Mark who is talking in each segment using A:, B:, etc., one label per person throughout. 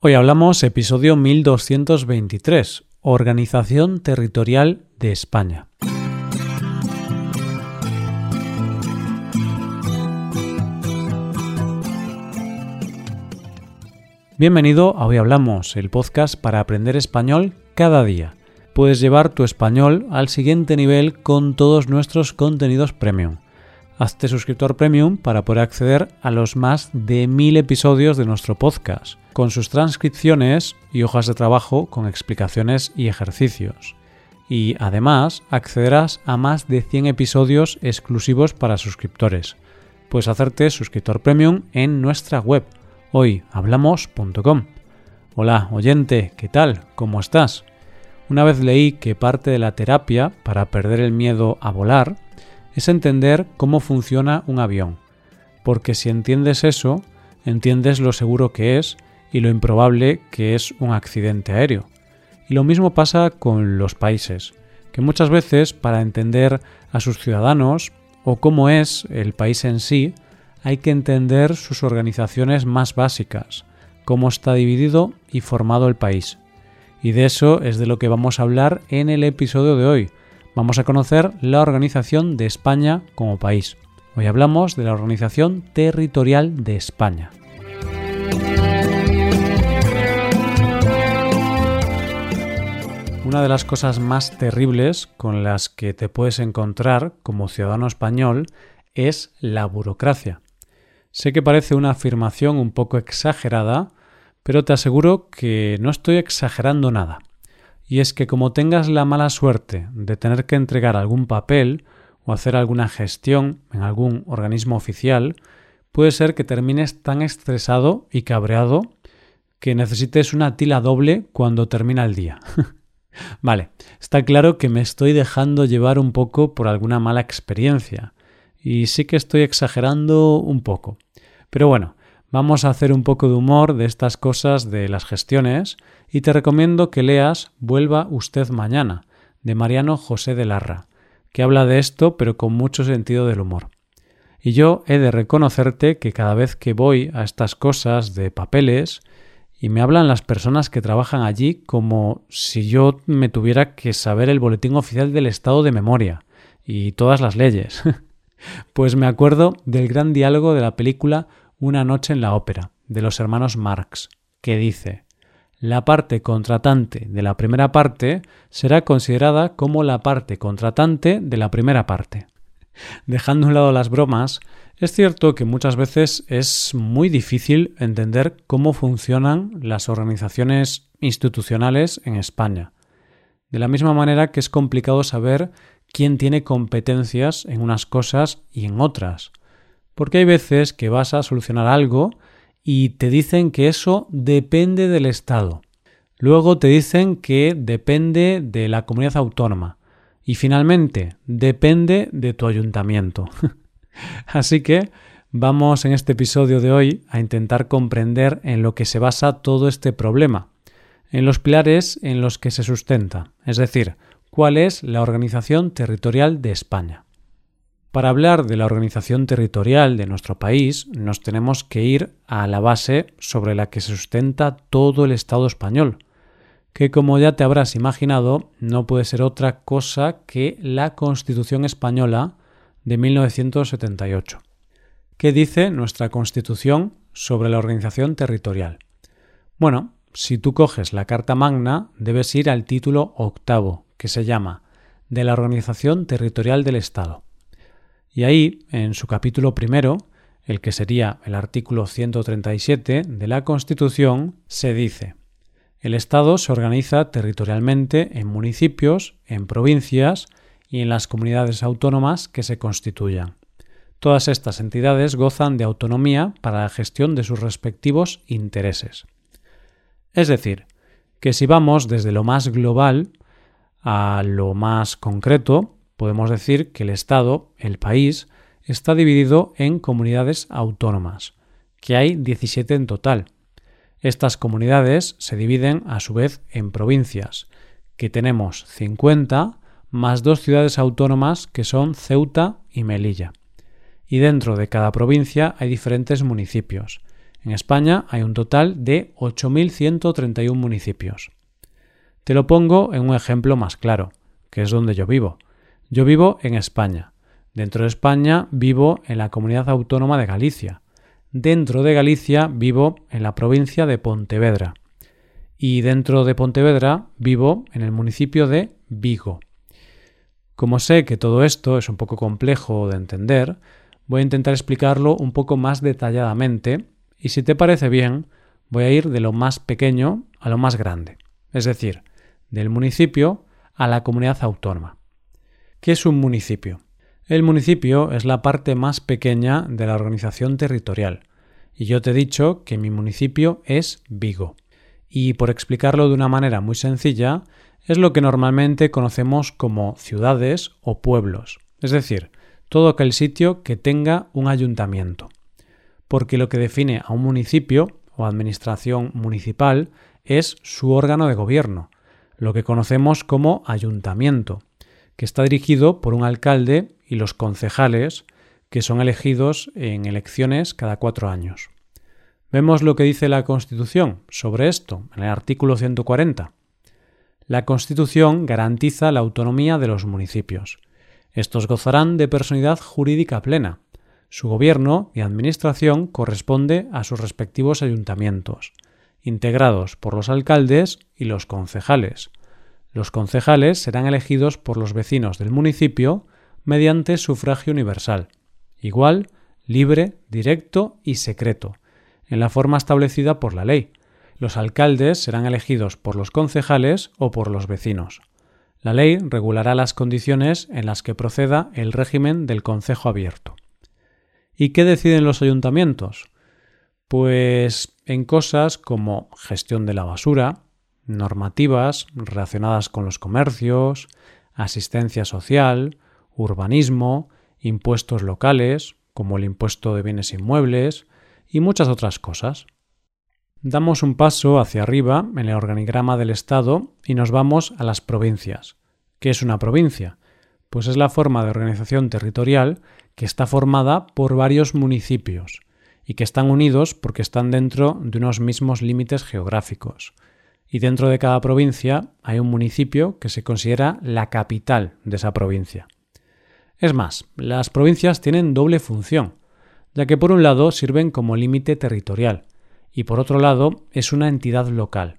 A: Hoy hablamos episodio 1223, Organización Territorial de España. Bienvenido a Hoy Hablamos, el podcast para aprender español cada día. Puedes llevar tu español al siguiente nivel con todos nuestros contenidos premium. Hazte suscriptor premium para poder acceder a los más de mil episodios de nuestro podcast, con sus transcripciones y hojas de trabajo con explicaciones y ejercicios. Y además accederás a más de 100 episodios exclusivos para suscriptores. Puedes hacerte suscriptor premium en nuestra web hoyhablamos.com. Hola, oyente, ¿qué tal? ¿Cómo estás? Una vez leí que parte de la terapia para perder el miedo a volar es entender cómo funciona un avión, porque si entiendes eso, entiendes lo seguro que es y lo improbable que es un accidente aéreo. Y lo mismo pasa con los países, que muchas veces para entender a sus ciudadanos o cómo es el país en sí, hay que entender sus organizaciones más básicas, cómo está dividido y formado el país. Y de eso es de lo que vamos a hablar en el episodio de hoy, vamos a conocer la organización de España como país. Hoy hablamos de la Organización Territorial de España. Una de las cosas más terribles con las que te puedes encontrar como ciudadano español es la burocracia. Sé que parece una afirmación un poco exagerada, pero te aseguro que no estoy exagerando nada y es que como tengas la mala suerte de tener que entregar algún papel o hacer alguna gestión en algún organismo oficial, puede ser que termines tan estresado y cabreado que necesites una tila doble cuando termina el día. vale, está claro que me estoy dejando llevar un poco por alguna mala experiencia, y sí que estoy exagerando un poco. Pero bueno, Vamos a hacer un poco de humor de estas cosas de las gestiones y te recomiendo que leas Vuelva usted mañana, de Mariano José de Larra, que habla de esto pero con mucho sentido del humor. Y yo he de reconocerte que cada vez que voy a estas cosas de papeles y me hablan las personas que trabajan allí como si yo me tuviera que saber el boletín oficial del Estado de memoria y todas las leyes. pues me acuerdo del gran diálogo de la película una noche en la ópera, de los hermanos Marx, que dice la parte contratante de la primera parte será considerada como la parte contratante de la primera parte. Dejando a un lado las bromas, es cierto que muchas veces es muy difícil entender cómo funcionan las organizaciones institucionales en España. De la misma manera que es complicado saber quién tiene competencias en unas cosas y en otras. Porque hay veces que vas a solucionar algo y te dicen que eso depende del Estado. Luego te dicen que depende de la comunidad autónoma. Y finalmente, depende de tu ayuntamiento. Así que vamos en este episodio de hoy a intentar comprender en lo que se basa todo este problema, en los pilares en los que se sustenta, es decir, cuál es la organización territorial de España. Para hablar de la organización territorial de nuestro país, nos tenemos que ir a la base sobre la que se sustenta todo el Estado español, que como ya te habrás imaginado, no puede ser otra cosa que la Constitución española de 1978. ¿Qué dice nuestra Constitución sobre la organización territorial? Bueno, si tú coges la Carta Magna, debes ir al título octavo, que se llama de la Organización Territorial del Estado. Y ahí, en su capítulo primero, el que sería el artículo 137 de la Constitución, se dice El Estado se organiza territorialmente en municipios, en provincias y en las comunidades autónomas que se constituyan. Todas estas entidades gozan de autonomía para la gestión de sus respectivos intereses. Es decir, que si vamos desde lo más global a lo más concreto, podemos decir que el Estado, el país, está dividido en comunidades autónomas, que hay 17 en total. Estas comunidades se dividen a su vez en provincias, que tenemos 50 más dos ciudades autónomas que son Ceuta y Melilla. Y dentro de cada provincia hay diferentes municipios, En España hay un total de 8.131 municipios. Te lo pongo en un ejemplo más claro, que es donde yo vivo. Yo vivo en España. Dentro de España vivo en la comunidad autónoma de Galicia. Dentro de Galicia vivo en la provincia de Pontevedra. Y dentro de Pontevedra vivo en el municipio de Vigo. Como sé que todo esto es un poco complejo de entender, voy a intentar explicarlo un poco más detalladamente y si te parece bien, voy a ir de lo más pequeño a lo más grande, es decir, del municipio a la comunidad autónoma. ¿Qué es un municipio? El municipio es la parte más pequeña de la organización territorial, y yo te he dicho que mi municipio es Vigo. Y por explicarlo de una manera muy sencilla, es lo que normalmente conocemos como ciudades o pueblos, es decir, todo aquel sitio que tenga un ayuntamiento. Porque lo que define a un municipio o administración municipal es su órgano de gobierno, lo que conocemos como ayuntamiento, que está dirigido por un alcalde y los concejales, que son elegidos en elecciones cada cuatro años. Vemos lo que dice la Constitución sobre esto en el artículo 140. La Constitución garantiza la autonomía de los municipios. Estos gozarán de personalidad jurídica plena. Su gobierno y administración corresponde a sus respectivos ayuntamientos integrados por los alcaldes y los concejales. Los concejales serán elegidos por los vecinos del municipio mediante sufragio universal, igual, libre, directo y secreto, en la forma establecida por la ley. Los alcaldes serán elegidos por los concejales o por los vecinos. La ley regulará las condiciones en las que proceda el régimen del concejo abierto. ¿Y qué deciden los ayuntamientos? Pues en cosas como gestión de la basura, normativas relacionadas con los comercios, asistencia social, urbanismo, impuestos locales, como el impuesto de bienes inmuebles, y muchas otras cosas. Damos un paso hacia arriba en el organigrama del Estado y nos vamos a las provincias. ¿Qué es una provincia? Pues es la forma de organización territorial que está formada por varios municipios, y que están unidos porque están dentro de unos mismos límites geográficos. Y dentro de cada provincia hay un municipio que se considera la capital de esa provincia. Es más, las provincias tienen doble función, ya que por un lado sirven como límite territorial y por otro lado es una entidad local.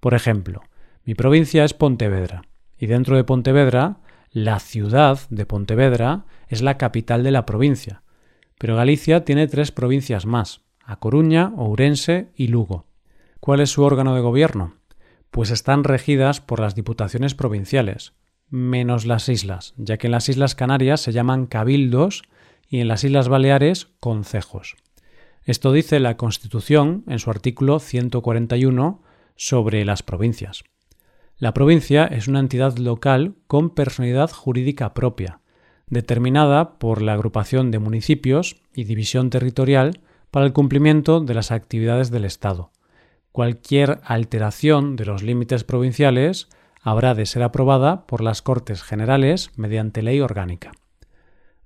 A: Por ejemplo, mi provincia es Pontevedra y dentro de Pontevedra, la ciudad de Pontevedra es la capital de la provincia pero Galicia tiene tres provincias más, A Coruña, Ourense y Lugo. ¿Cuál es su órgano de gobierno? Pues están regidas por las diputaciones provinciales, menos las islas, ya que en las Islas Canarias se llaman cabildos y en las Islas Baleares concejos. Esto dice la Constitución en su artículo 141 sobre las provincias. La provincia es una entidad local con personalidad jurídica propia, determinada por la agrupación de municipios y división territorial para el cumplimiento de las actividades del Estado. Cualquier alteración de los límites provinciales habrá de ser aprobada por las Cortes Generales mediante ley orgánica.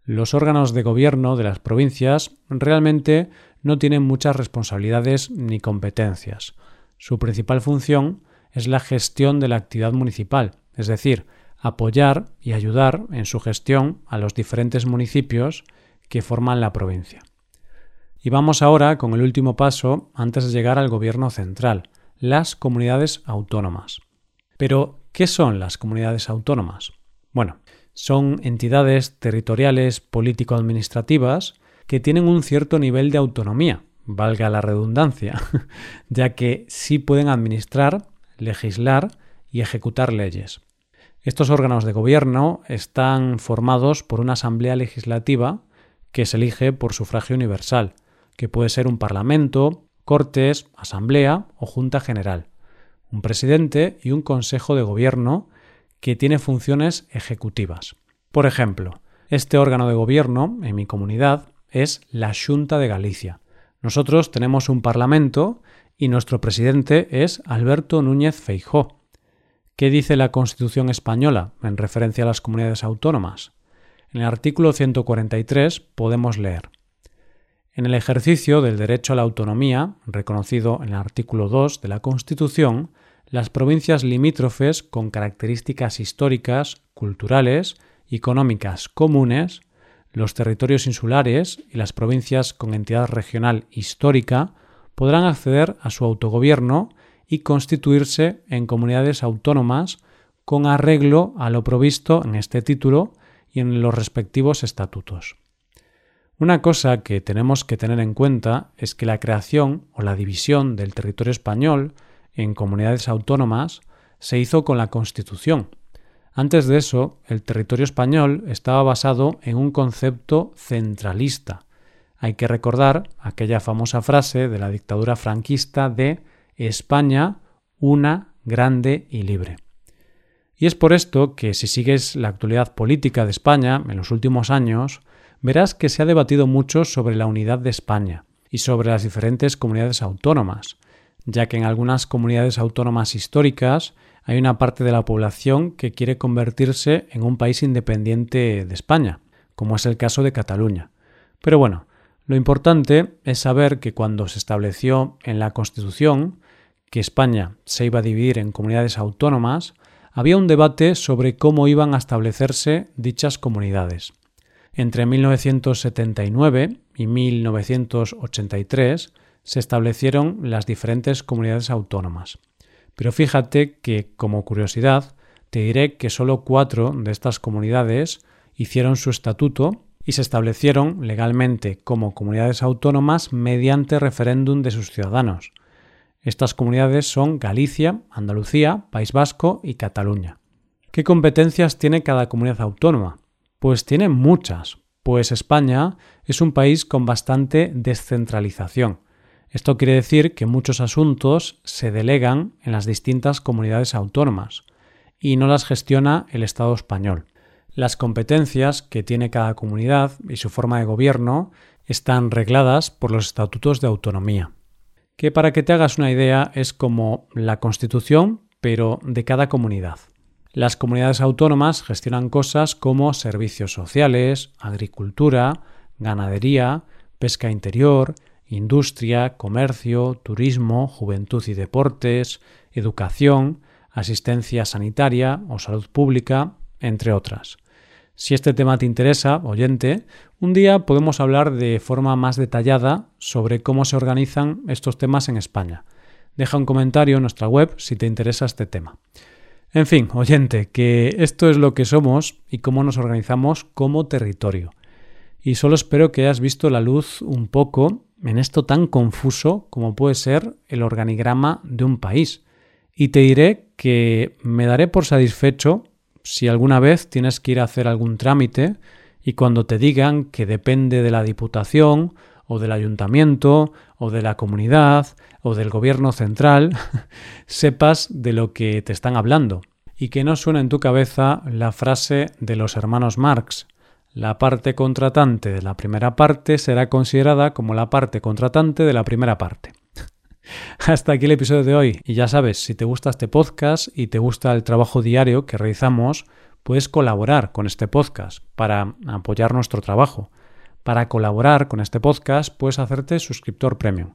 A: Los órganos de gobierno de las provincias realmente no tienen muchas responsabilidades ni competencias. Su principal función es la gestión de la actividad municipal, es decir, apoyar y ayudar en su gestión a los diferentes municipios que forman la provincia. Y vamos ahora con el último paso antes de llegar al gobierno central, las comunidades autónomas. Pero, ¿qué son las comunidades autónomas? Bueno, son entidades territoriales político-administrativas que tienen un cierto nivel de autonomía, valga la redundancia, ya que sí pueden administrar, legislar y ejecutar leyes. Estos órganos de gobierno están formados por una asamblea legislativa que se elige por sufragio universal, que puede ser un parlamento, cortes, asamblea o junta general, un presidente y un consejo de gobierno que tiene funciones ejecutivas. Por ejemplo, este órgano de gobierno en mi comunidad es la Junta de Galicia. Nosotros tenemos un parlamento y nuestro presidente es Alberto Núñez Feijó. ¿Qué dice la Constitución española en referencia a las comunidades autónomas? En el artículo 143 podemos leer En el ejercicio del derecho a la autonomía, reconocido en el artículo 2 de la Constitución, las provincias limítrofes con características históricas, culturales y económicas comunes, los territorios insulares y las provincias con entidad regional histórica podrán acceder a su autogobierno y constituirse en comunidades autónomas con arreglo a lo provisto en este título y en los respectivos estatutos. Una cosa que tenemos que tener en cuenta es que la creación o la división del territorio español en comunidades autónomas se hizo con la Constitución. Antes de eso, el territorio español estaba basado en un concepto centralista. Hay que recordar aquella famosa frase de la dictadura franquista de España una, grande y libre. Y es por esto que si sigues la actualidad política de España en los últimos años, verás que se ha debatido mucho sobre la unidad de España y sobre las diferentes comunidades autónomas, ya que en algunas comunidades autónomas históricas hay una parte de la población que quiere convertirse en un país independiente de España, como es el caso de Cataluña. Pero bueno, lo importante es saber que cuando se estableció en la Constitución que España se iba a dividir en comunidades autónomas, había un debate sobre cómo iban a establecerse dichas comunidades. Entre 1979 y 1983 se establecieron las diferentes comunidades autónomas. Pero fíjate que, como curiosidad, te diré que solo cuatro de estas comunidades hicieron su estatuto y se establecieron legalmente como comunidades autónomas mediante referéndum de sus ciudadanos. Estas comunidades son Galicia, Andalucía, País Vasco y Cataluña. ¿Qué competencias tiene cada comunidad autónoma? Pues tiene muchas, pues España es un país con bastante descentralización. Esto quiere decir que muchos asuntos se delegan en las distintas comunidades autónomas y no las gestiona el Estado español. Las competencias que tiene cada comunidad y su forma de gobierno están regladas por los estatutos de autonomía, que para que te hagas una idea es como la Constitución, pero de cada comunidad. Las comunidades autónomas gestionan cosas como servicios sociales, agricultura, ganadería, pesca interior, industria, comercio, turismo, juventud y deportes, educación, asistencia sanitaria o salud pública, entre otras. Si este tema te interesa, oyente, un día podemos hablar de forma más detallada sobre cómo se organizan estos temas en España. Deja un comentario en nuestra web si te interesa este tema. En fin, oyente, que esto es lo que somos y cómo nos organizamos como territorio. Y solo espero que hayas visto la luz un poco en esto tan confuso como puede ser el organigrama de un país. Y te diré que me daré por satisfecho si alguna vez tienes que ir a hacer algún trámite y cuando te digan que depende de la Diputación o del Ayuntamiento o de la comunidad o del Gobierno central, sepas de lo que te están hablando y que no suene en tu cabeza la frase de los hermanos Marx, la parte contratante de la primera parte será considerada como la parte contratante de la primera parte. Hasta aquí el episodio de hoy. Y ya sabes, si te gusta este podcast y te gusta el trabajo diario que realizamos, puedes colaborar con este podcast para apoyar nuestro trabajo. Para colaborar con este podcast puedes hacerte suscriptor premium.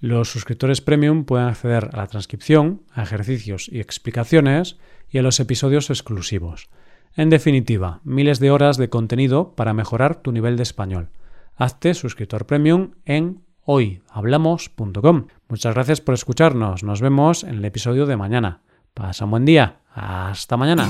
A: Los suscriptores premium pueden acceder a la transcripción, a ejercicios y explicaciones y a los episodios exclusivos. En definitiva, miles de horas de contenido para mejorar tu nivel de español. Hazte suscriptor premium en hoyhablamos.com. Muchas gracias por escucharnos. Nos vemos en el episodio de mañana. Pasa un buen día. Hasta mañana.